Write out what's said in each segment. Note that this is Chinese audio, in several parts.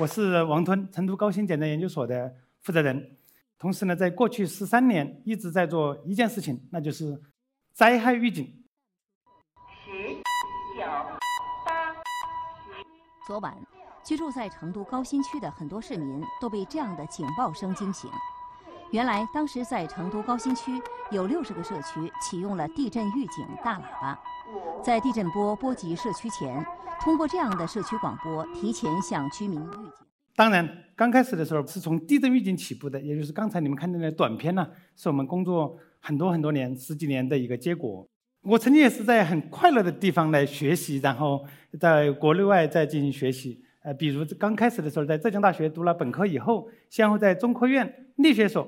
我是王吞，成都高新检测研究所的负责人。同时呢，在过去十三年一直在做一件事情，那就是灾害预警。十、九、八。昨晚，居住在成都高新区的很多市民都被这样的警报声惊醒。原来，当时在成都高新区有六十个社区启用了地震预警大喇叭，在地震波波及社区前，通过这样的社区广播，提前向居民预警。当然，刚开始的时候是从地震预警起步的，也就是刚才你们看到的短片呢，是我们工作很多很多年、十几年的一个结果。我曾经也是在很快乐的地方来学习，然后在国内外再进行学习。呃，比如刚开始的时候，在浙江大学读了本科以后，先后在中科院力学所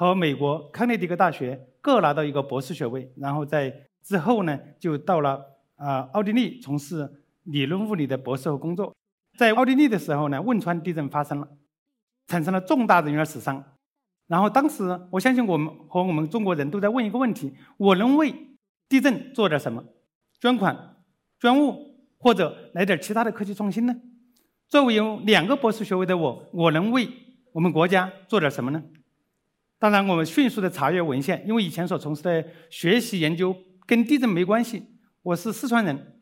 和美国康涅狄格大学各拿到一个博士学位，然后在之后呢，就到了啊奥地利从事理论物理的博士后工作。在奥地利的时候呢，汶川地震发生了，产生了重大人员死伤。然后当时，我相信我们和我们中国人都在问一个问题：我能为地震做点什么？捐款、捐物，或者来点其他的科技创新呢？作为有两个博士学位的我，我能为我们国家做点什么呢？当然，我们迅速的查阅文献，因为以前所从事的学习研究跟地震没关系。我是四川人，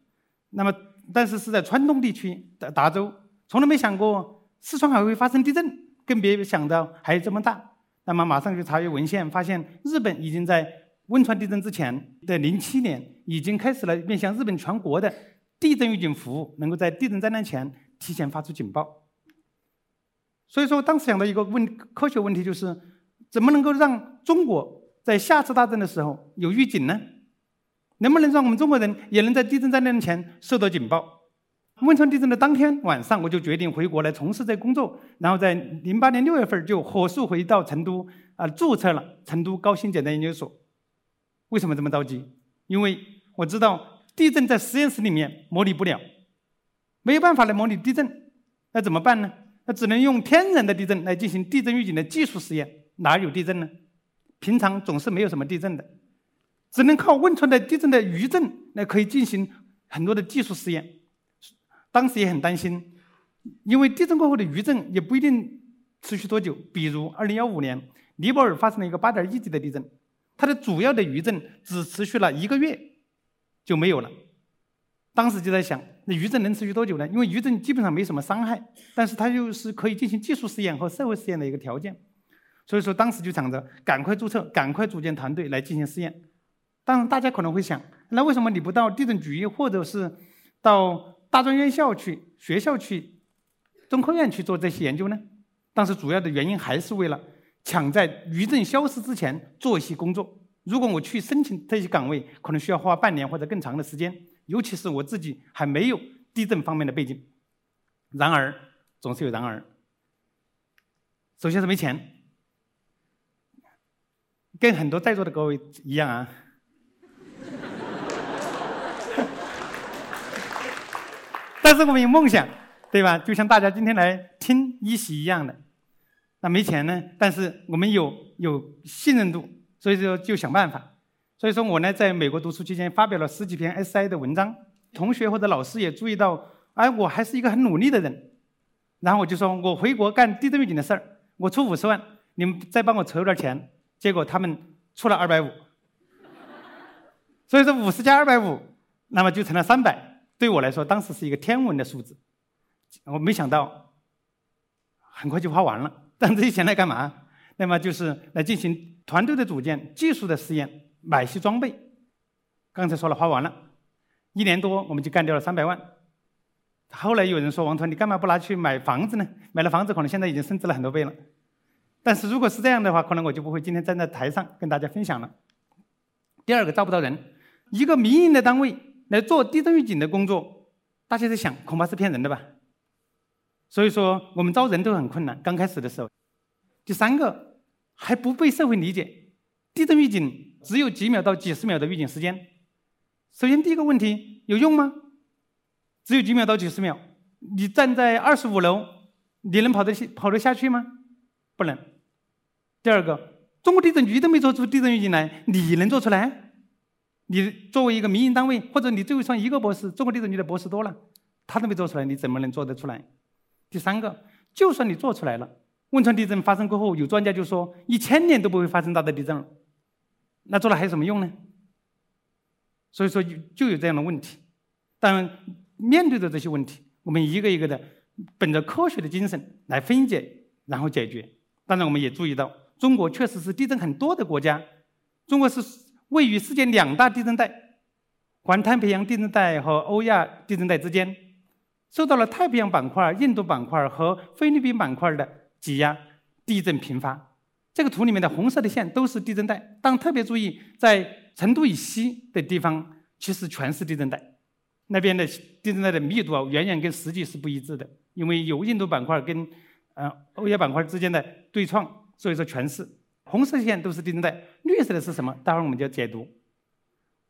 那么。但是是在川东地区的达州，从来没想过四川还会发生地震，更别想到还有这么大。那么马上就查阅文献，发现日本已经在汶川地震之前的零七年，已经开始了面向日本全国的地震预警服务，能够在地震灾难前提前发出警报。所以说，当时想到一个问科学问题，就是怎么能够让中国在下次大震的时候有预警呢？能不能让我们中国人也能在地震灾难前受到警报？汶川地震的当天晚上，我就决定回国来从事这工作。然后在零八年六月份就火速回到成都，啊，注册了成都高新简单研究所。为什么这么着急？因为我知道地震在实验室里面模拟不了，没有办法来模拟地震，那怎么办呢？那只能用天然的地震来进行地震预警的技术实验。哪有地震呢？平常总是没有什么地震的。只能靠汶川的地震的余震来可以进行很多的技术实验。当时也很担心，因为地震过后的余震也不一定持续多久。比如2015年尼泊尔发生了一个8.1级的地震，它的主要的余震只持续了一个月就没有了。当时就在想，那余震能持续多久呢？因为余震基本上没什么伤害，但是它又是可以进行技术实验和社会实验的一个条件。所以说，当时就想着赶快注册，赶快组建团队来进行试验。当然，大家可能会想，那为什么你不到地震局，或者是到大专院校去、学校去、中科院去做这些研究呢？当时主要的原因还是为了抢在余震消失之前做一些工作。如果我去申请这些岗位，可能需要花半年或者更长的时间，尤其是我自己还没有地震方面的背景。然而，总是有然而。首先是没钱，跟很多在座的各位一样啊。但是我们有梦想，对吧？就像大家今天来听一席一样的。那没钱呢？但是我们有有信任度，所以说就想办法。所以说我呢，在美国读书期间发表了十几篇 SI 的文章，同学或者老师也注意到，哎，我还是一个很努力的人。然后我就说我回国干地震预警的事儿，我出五十万，你们再帮我筹点钱。结果他们出了二百五，所以说五十加二百五，那么就成了三百。对我来说，当时是一个天文的数字，我没想到很快就花完了。但这些钱来干嘛？那么就是来进行团队的组建、技术的试验、买些装备。刚才说了，花完了，一年多我们就干掉了三百万。后来有人说：“王团，你干嘛不拿去买房子呢？买了房子，可能现在已经升值了很多倍了。”但是如果是这样的话，可能我就不会今天站在台上跟大家分享了。第二个，招不到人，一个民营的单位。来做地震预警的工作，大家在想，恐怕是骗人的吧？所以说，我们招人都很困难。刚开始的时候，第三个还不被社会理解，地震预警只有几秒到几十秒的预警时间。首先，第一个问题有用吗？只有几秒到几十秒，你站在二十五楼，你能跑得去跑得下去吗？不能。第二个，中国地震局都没做出地震预警来，你能做出来？你作为一个民营单位，或者你就算一个博士，中国地震局的博士多了，他都没做出来，你怎么能做得出来？第三个，就算你做出来了，汶川地震发生过后，有专家就说一千年都不会发生大的地震了，那做了还有什么用呢？所以说就有这样的问题。但面对着这些问题，我们一个一个的本着科学的精神来分解，然后解决。当然，我们也注意到，中国确实是地震很多的国家。中国是位于世界两大地震带——环太平洋地震带和欧亚地震带之间，受到了太平洋板块、印度板块和菲律宾板块的挤压，地震频发。这个图里面的红色的线都是地震带，但特别注意，在成都以西的地方，其实全是地震带。那边的地震带的密度啊，远远跟实际是不一致的，因为有印度板块跟。嗯，欧亚板块之间的对撞，所以说全是红色线都是地震带，绿色的是什么？待会儿我们就要解读。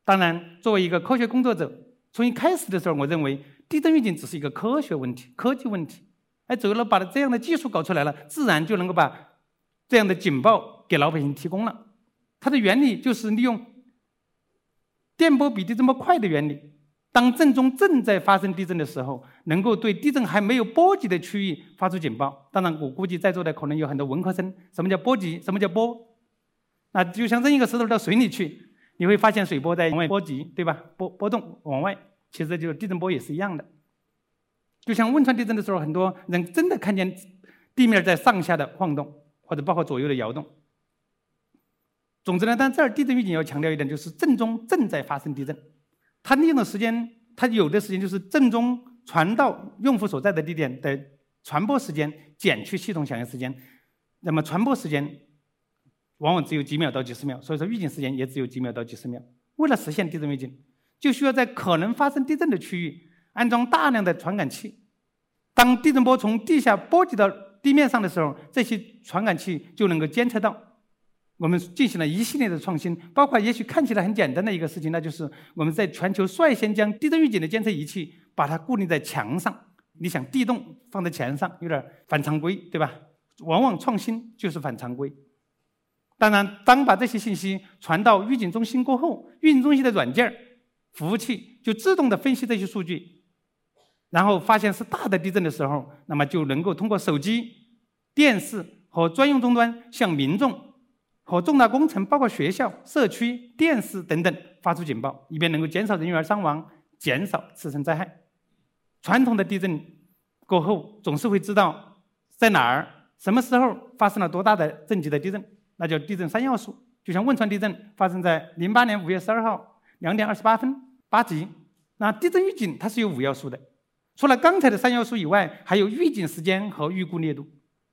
当然，作为一个科学工作者，从一开始的时候，我认为地震预警只是一个科学问题、科技问题。哎，走了，把这样的技术搞出来了，自然就能够把这样的警报给老百姓提供了。它的原理就是利用电波比地震波快的原理。当震中正在发生地震的时候，能够对地震还没有波及的区域发出警报。当然，我估计在座的可能有很多文科生，什么叫波及？什么叫波？那就像扔一个石头到水里去，你会发现水波在往外波及，对吧？波波动往外，其实就是地震波也是一样的。就像汶川地震的时候，很多人真的看见地面在上下的晃动，或者包括左右的摇动。总之呢，但这儿地震预警要强调一点，就是震中正在发生地震。它利用的时间，它有的时间就是震中传到用户所在的地点的传播时间减去系统响应时间，那么传播时间往往只有几秒到几十秒，所以说预警时间也只有几秒到几十秒。为了实现地震预警，就需要在可能发生地震的区域安装大量的传感器。当地震波从地下波及到地面上的时候，这些传感器就能够监测到。我们进行了一系列的创新，包括也许看起来很简单的一个事情，那就是我们在全球率先将地震预警的监测仪器把它固定在墙上。你想地动放在墙上，有点反常规，对吧？往往创新就是反常规。当然，当把这些信息传到预警中心过后，预警中心的软件服务器就自动的分析这些数据，然后发现是大的地震的时候，那么就能够通过手机、电视和专用终端向民众。和重大工程，包括学校、社区、电视等等发出警报，以便能够减少人员伤亡，减少次生灾害。传统的地震过后，总是会知道在哪儿、什么时候发生了多大的震级的地震，那叫地震三要素。就像汶川地震发生在零八年五月十二号两点二十八分八级，那地震预警它是有五要素的。除了刚才的三要素以外，还有预警时间和预估烈度，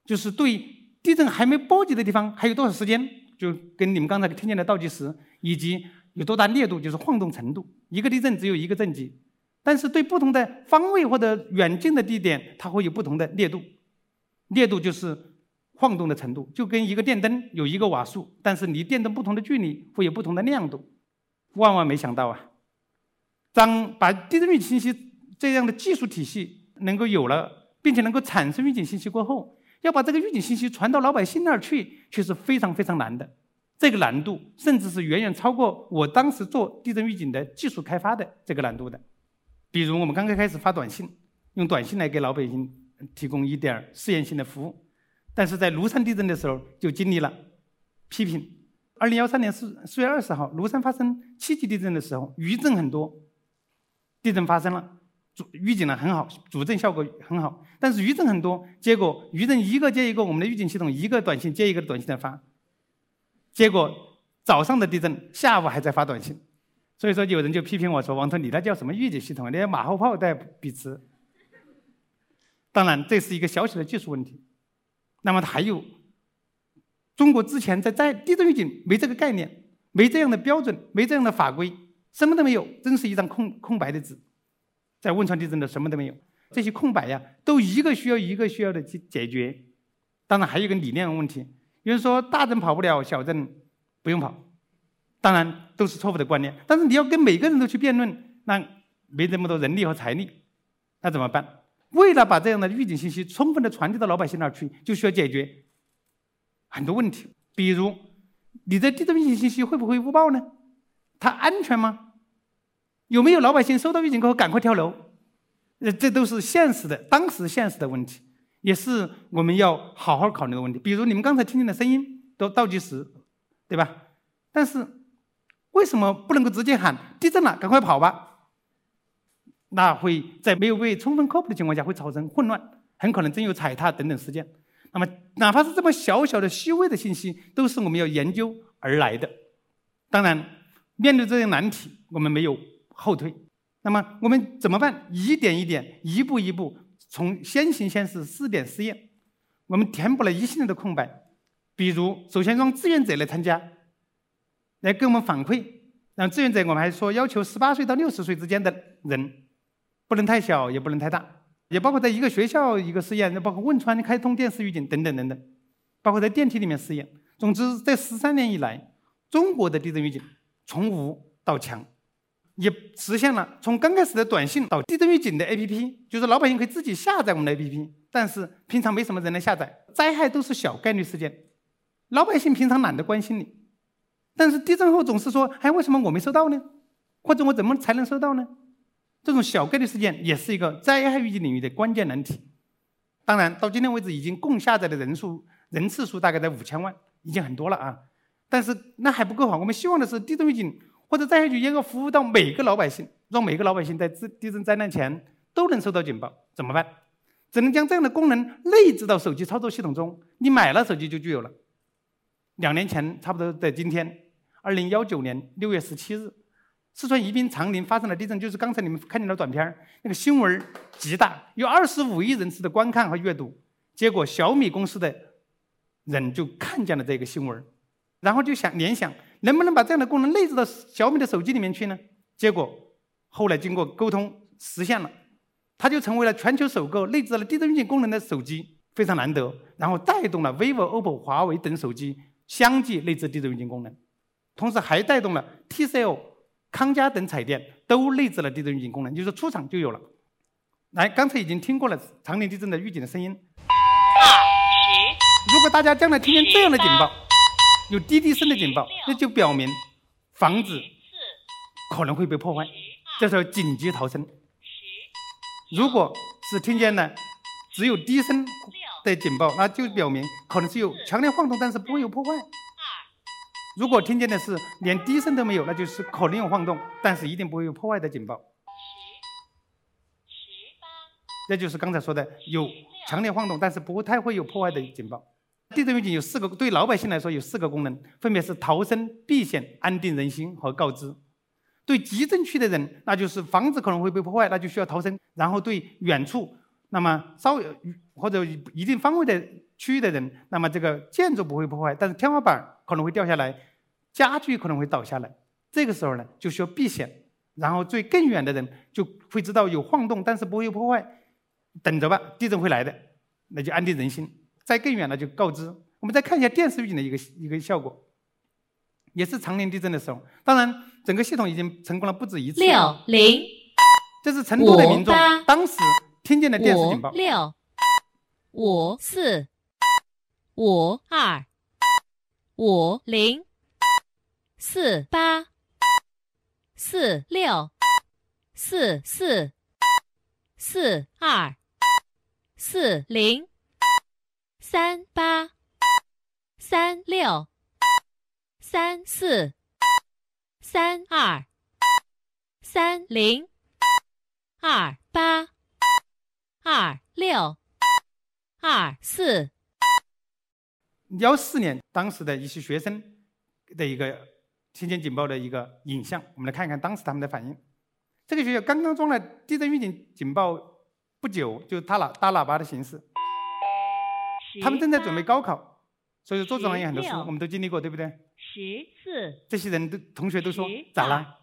就是对地震还没波及的地方还有多少时间。就跟你们刚才听见的倒计时，以及有多大烈度，就是晃动程度。一个地震只有一个震级，但是对不同的方位或者远近的地点，它会有不同的烈度。烈度就是晃动的程度，就跟一个电灯有一个瓦数，但是离电灯不同的距离会有不同的亮度。万万没想到啊！当把地震预警信息这样的技术体系能够有了，并且能够产生预警信息过后。要把这个预警信息传到老百姓那儿去，却是非常非常难的。这个难度甚至是远远超过我当时做地震预警的技术开发的这个难度的。比如我们刚刚开始发短信，用短信来给老百姓提供一点试验性的服务，但是在庐山地震的时候就经历了批评。二零幺三年四四月二十号，庐山发生七级地震的时候，余震很多，地震发生了。主预警呢很好，主震效果很好，但是余震很多，结果余震一个接一个，我们的预警系统一个短信接一个短信在发，结果早上的地震，下午还在发短信，所以说有人就批评我说：“王涛，你那叫什么预警系统？连马后炮都比值。”当然，这是一个小小的技术问题。那么还有，中国之前在在地震预警没这个概念，没这样的标准，没这样的法规，什么都没有，真是一张空空白的纸。在汶川地震的什么都没有，这些空白呀，都一个需要一个需要的去解决。当然还有一个理念问题，有人说大震跑不了，小震不用跑，当然都是错误的观念。但是你要跟每个人都去辩论，那没这么多人力和财力，那怎么办？为了把这样的预警信息充分的传递到老百姓那儿去，就需要解决很多问题。比如，你的地震预警信息会不会误报呢？它安全吗？有没有老百姓收到预警过后赶快跳楼？呃，这都是现实的，当时现实的问题。也是我们要好好考虑的问题。比如你们刚才听见的声音都倒计时，对吧？但是为什么不能够直接喊地震了，赶快跑吧？那会在没有被充分科普的情况下，会造成混乱，很可能真有踩踏等等事件。那么，哪怕是这么小小的、细微的信息，都是我们要研究而来的。当然，面对这些难题，我们没有后退。那么，我们怎么办？一点一点、一步一步，从先行先试、试点试验，我们填补了一系列的空白。比如，首先让志愿者来参加，来给我们反馈。让志愿者，我们还说要求十八岁到六十岁之间的人。不能太小，也不能太大，也包括在一个学校一个试验，包括汶川开通电视预警等等等等，包括在电梯里面试验。总之，这十三年以来，中国的地震预警从无到强，也实现了从刚开始的短信到地震预警的 APP，就是老百姓可以自己下载我们的 APP，但是平常没什么人来下载，灾害都是小概率事件，老百姓平常懒得关心你，但是地震后总是说，哎，为什么我没收到呢？或者我怎么才能收到呢？这种小概率事件也是一个灾害预警领域的关键难题。当然，到今天为止，已经共下载的人数、人次数大概在五千万，已经很多了啊。但是那还不够好，我们希望的是地震预警或者灾害局应该服务到每个老百姓，让每个老百姓在地地震灾难前都能收到警报。怎么办？只能将这样的功能内置到手机操作系统中。你买了手机就具有了。两年前，差不多在今天，二零幺九年六月十七日。四川宜宾长宁发生了地震，就是刚才你们看见的短片那个新闻极大，有二十五亿人次的观看和阅读。结果小米公司的人就看见了这个新闻，然后就想联想能不能把这样的功能内置到小米的手机里面去呢？结果后来经过沟通实现了，它就成为了全球首个内置了地震预警功能的手机，非常难得。然后带动了 vivo、OPPO、华为等手机相继内置地震预警功能，同时还带动了 TCL。康佳等彩电都内置了地震预警功能，就是出厂就有了。来，刚才已经听过了长陵地震的预警的声音。如果大家将来听见这样的警报，有滴滴声的警报，那就表明房子可能会被破坏，这时候紧急逃生。如果是听见了只有低声的警报，那就表明可能是有强烈晃动，但是不会有破坏。如果听见的是连低声都没有，那就是可能有晃动，但是一定不会有破坏的警报。十、十八，这就是刚才说的有强烈晃动，但是不会太会有破坏的警报。地震预警有四个，对老百姓来说有四个功能，分别是逃生、避险、安定人心和告知。对集镇区的人，那就是房子可能会被破坏，那就需要逃生。然后对远处，那么稍微或者一定方位的。区域的人，那么这个建筑不会破坏，但是天花板可能会掉下来，家具可能会倒下来。这个时候呢，就需要避险。然后最更远的人就会知道有晃动，但是不会破坏，等着吧，地震会来的，那就安定人心。再更远了就告知。我们再看一下电视预警的一个一个效果，也是长年地震的时候。当然，整个系统已经成功了不止一次。六零，这是成都的民众当时听见的电视警报。六五四。五二五零四八四六四四四二四零三八三六三四三二三零二八二六二四。幺四年，当时的一些学生的一个听见警报的一个影像，我们来看一看当时他们的反应。这个学校刚刚装了地震预警警报不久，就大喇大喇叭的形式。他们正在准备高考，所以桌子上有很多书，我们都经历过，对不对？十四。这些人都同学都说咋了？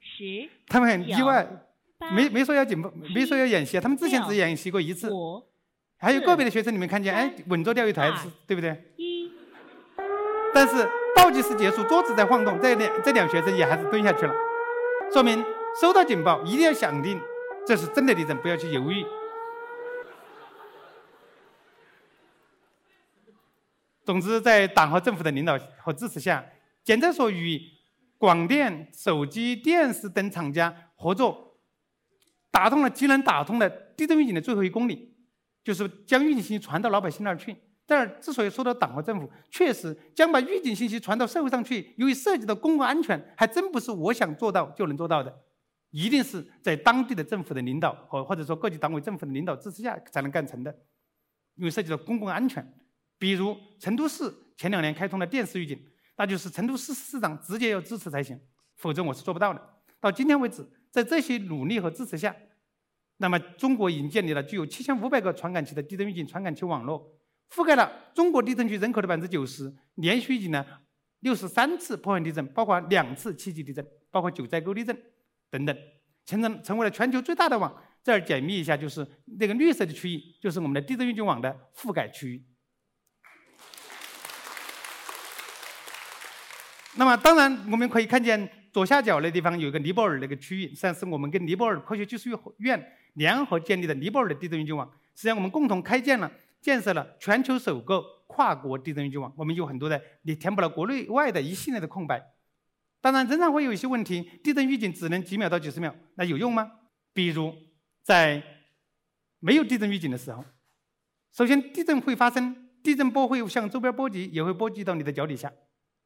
十。他们很意外，没没说要警报，没说要演习，他们之前只演习过一次。还有个别的学生，你们看见，哎，稳坐钓鱼台，对不对？一。但是倒计时结束，桌子在晃动，这两这两学生也还是蹲下去了，说明收到警报一定要响定，这是真的地震，不要去犹豫。总之，在党和政府的领导和支持下，检测所与广电、手机、电视等厂家合作，打通了机能打通了地震预警的最后一公里。就是将预警信息传到老百姓那儿去。这儿之所以说到党和政府，确实将把预警信息传到社会上去，由于涉及到公共安全，还真不是我想做到就能做到的，一定是在当地的政府的领导和或者说各级党委政府的领导支持下才能干成的，因为涉及到公共安全。比如成都市前两年开通了电视预警，那就是成都市市长直接要支持才行，否则我是做不到的。到今天为止，在这些努力和支持下，那么中国已经建立了具有七千五百个传感器的地震预警传感器网络，覆盖了中国地震区人口的百分之九十，连续预警了六十三次破坏地震，包括两次七级地震，包括九寨沟地震等等，形成成为了全球最大的网。这儿解密一下，就是那个绿色的区域，就是我们的地震预警网的覆盖区域。那么，当然我们可以看见左下角那地方有一个尼泊尔那个区域，实际上是我们跟尼泊尔科学技术院联合建立的尼泊尔的地震预警网。实际上，我们共同开建了、建设了全球首个跨国地震预警网。我们有很多的，你填补了国内外的一系列的空白。当然，仍然会有一些问题。地震预警只能几秒到几十秒，那有用吗？比如，在没有地震预警的时候，首先地震会发生，地震波会向周边波及，也会波及到你的脚底下。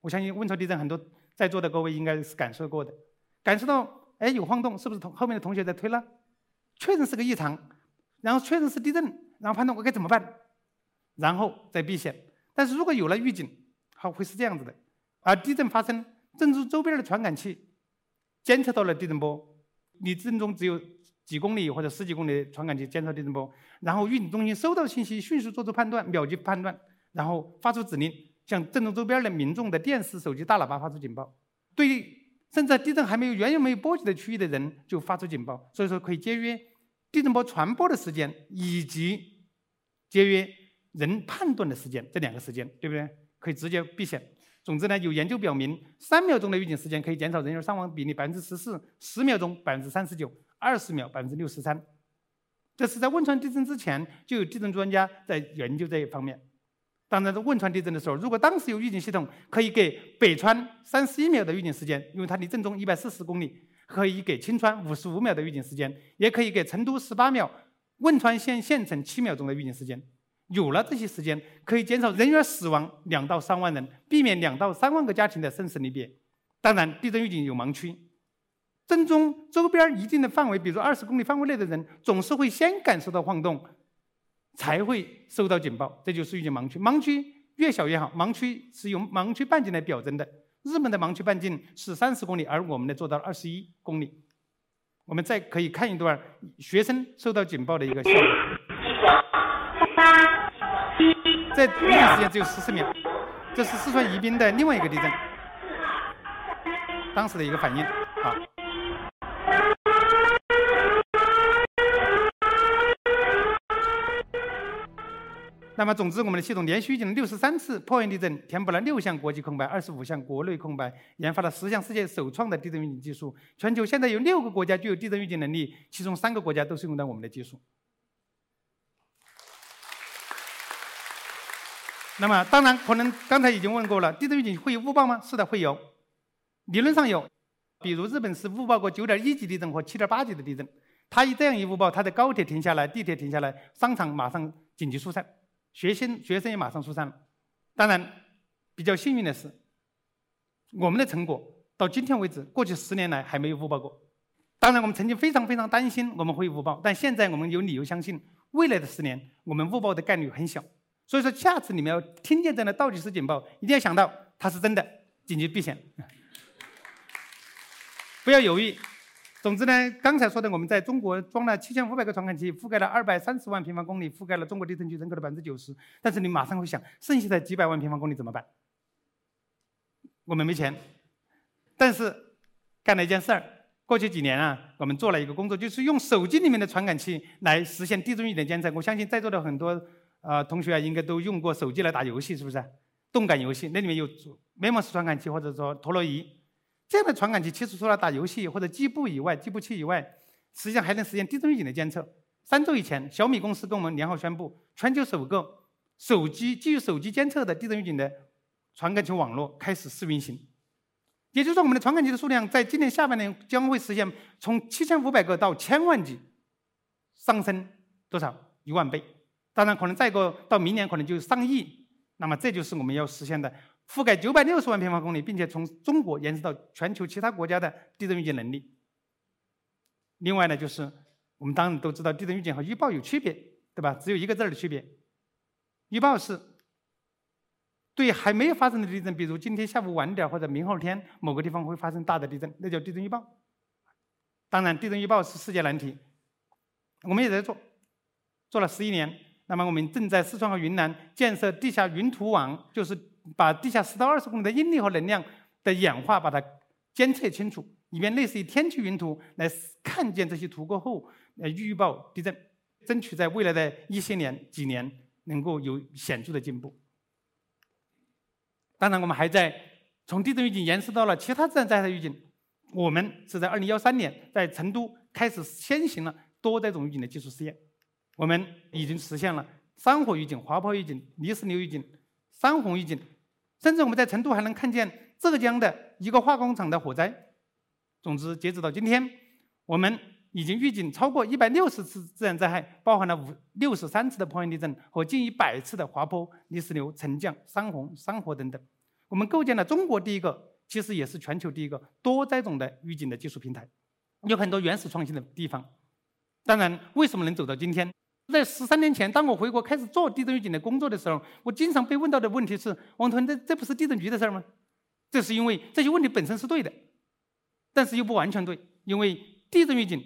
我相信汶川地震很多在座的各位应该是感受过的，感受到哎有晃动，是不是同后面的同学在推了？确认是个异常，然后确认是地震，然后判断我该怎么办，然后再避险。但是如果有了预警，好会是这样子的：而地震发生，震中周边的传感器监测到了地震波，离震中只有几公里或者十几公里的传感器监测地震波，然后预警中心收到信息，迅速做出判断，秒级判断，然后发出指令。向震动周边的民众的电视、手机、大喇叭发出警报，对甚至地震还没有远远没有波及的区域的人就发出警报，所以说可以节约地震波传播的时间以及节约人判断的时间这两个时间，对不对？可以直接避险。总之呢，有研究表明，三秒钟的预警时间可以减少人员伤亡比例百分之十四，十秒钟百分之三十九，二十秒百分之六十三。这是在汶川地震之前就有地震专家在研究这一方面。当然，在汶川地震的时候，如果当时有预警系统，可以给北川三十一秒的预警时间，因为它离震中一百四十公里；可以给青川五十五秒的预警时间，也可以给成都十八秒、汶川县县城七秒钟的预警时间。有了这些时间，可以减少人员死亡两到三万人，避免两到三万个家庭的生死离别。当然，地震预警有盲区，震中周边一定的范围，比如二十公里范围内的人，总是会先感受到晃动。才会收到警报，这就是预警盲区。盲区越小越好，盲区是用盲区半径来表征的。日本的盲区半径是三十公里，而我们呢做到了二十一公里。我们再可以看一段学生收到警报的一个效果。这预警时间只有十四秒，这是四川宜宾的另外一个地震，当时的一个反应。好。那么，总之，我们的系统连续预警了六十三次破坏地震，填补了六项国际空白、二十五项国内空白，研发了十项世界首创的地震预警技术。全球现在有六个国家具有地震预警能力，其中三个国家都是用的我们的技术。那么，当然，可能刚才已经问过了，地震预警会有误报吗？是的，会有，理论上有。比如日本是误报过九点一级地震和七点八级的地震，它一这样一误报，它的高铁停下来，地铁停下来，商场马上紧急疏散。学生学生也马上疏散了。当然，比较幸运的是，我们的成果到今天为止，过去十年来还没有误报过。当然，我们曾经非常非常担心我们会误报，但现在我们有理由相信，未来的十年我们误报的概率很小。所以说，下次你们要听见这样的倒计时警报，一定要想到它是真的，紧急避险，不要犹豫。总之呢，刚才说的，我们在中国装了七千五百个传感器，覆盖了二百三十万平方公里，覆盖了中国地震区人口的百分之九十。但是你马上会想，剩下的几百万平方公里怎么办？我们没钱。但是干了一件事儿，过去几年啊，我们做了一个工作，就是用手机里面的传感器来实现地震预警监测。我相信在座的很多呃同学啊，应该都用过手机来打游戏，是不是？动感游戏，那里面有 MEMS 传感器或者说陀螺仪。这样的传感器其实除了打游戏或者计步以外，计步器以外，实际上还能实现地震预警的监测。三周以前，小米公司跟我们联合宣布，全球首个手机基于手机监测的地震预警的传感器网络开始试运行。也就是说，我们的传感器的数量在今年下半年将会实现从七千五百个到千万级，上升多少？一万倍。当然可能再过到明年可能就上亿。那么这就是我们要实现的覆盖九百六十万平方公里，并且从中国延伸到全球其他国家的地震预警能力。另外呢，就是我们当然都知道地震预警和预报有区别，对吧？只有一个字儿的区别。预报是对还没有发生的地震，比如今天下午晚点或者明后天某个地方会发生大的地震，那叫地震预报。当然，地震预报是世界难题，我们也在做，做了十一年。那么我们正在四川和云南建设地下云图网，就是把地下十到二十公里的应力和能量的演化把它监测清楚，以便类似于天气云图来看见这些图过后，呃预报地震，争取在未来的一些年几年能够有显著的进步。当然，我们还在从地震预警延伸到了其他自然灾害预警。我们是在二零幺三年在成都开始先行了多灾种预警的技术试验。我们已经实现了山火预警、滑坡预警、泥石流预警、山洪预警，甚至我们在成都还能看见浙江的一个化工厂的火灾。总之，截止到今天，我们已经预警超过一百六十次自然灾害，包含了五六十三次的破坏地震和近一百次的滑坡、泥石流、沉降、山洪、山火等等。我们构建了中国第一个，其实也是全球第一个多灾种的预警的技术平台，有很多原始创新的地方。当然，为什么能走到今天？在十三年前，当我回国开始做地震预警的工作的时候，我经常被问到的问题是：王团，这这不是地震局的事儿吗？这是因为这些问题本身是对的，但是又不完全对，因为地震预警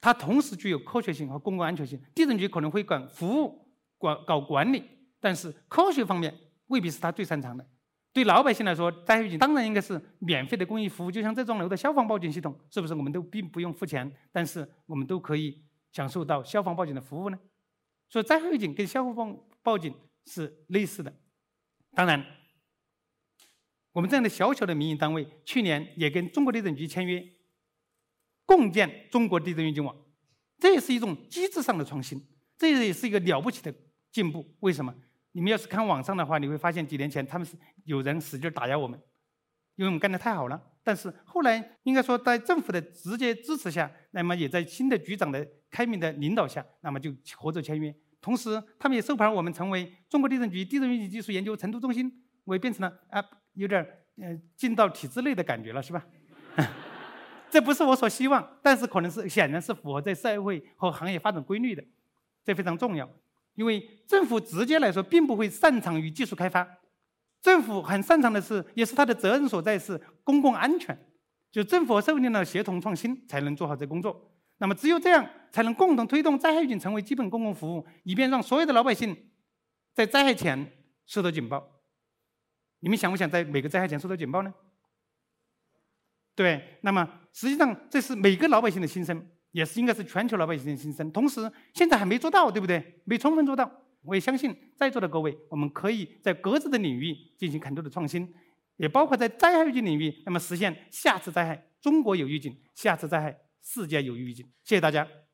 它同时具有科学性和公共安全性。地震局可能会管服务、管搞管理，但是科学方面未必是他最擅长的。对老百姓来说，灾害预警当然应该是免费的公益服务，就像这幢楼的消防报警系统，是不是我们都并不用付钱，但是我们都可以。享受到消防报警的服务呢？所以灾害预警跟消防报报警是类似的。当然，我们这样的小小的民营单位，去年也跟中国地震局签约，共建中国地震预警网，这也是一种机制上的创新，这也是一个了不起的进步。为什么？你们要是看网上的话，你会发现几年前他们是有人使劲打压我们，因为我们干的太好了。但是后来应该说，在政府的直接支持下，那么也在新的局长的开明的领导下，那么就合作签约。同时，他们也授牌我们成为中国地震局地震预警技术研究成都中心，我也变成了啊，有点呃 进到体制内的感觉了，是吧？这不是我所希望，但是可能是显然是符合在社会和行业发展规律的，这非常重要。因为政府直接来说，并不会擅长于技术开发。政府很擅长的是，也是他的责任所在是公共安全，就政府和社会力量协同创新，才能做好这工作。那么只有这样，才能共同推动灾害预警成为基本公共服务，以便让所有的老百姓在灾害前收到警报。你们想不想在每个灾害前收到警报呢？对，那么实际上这是每个老百姓的心声，也是应该是全球老百姓的心声。同时，现在还没做到，对不对？没充分做到。我也相信在座的各位，我们可以在各自的领域进行很多的创新，也包括在灾害预警领域，那么实现下次灾害中国有预警，下次灾害世界有预警。谢谢大家。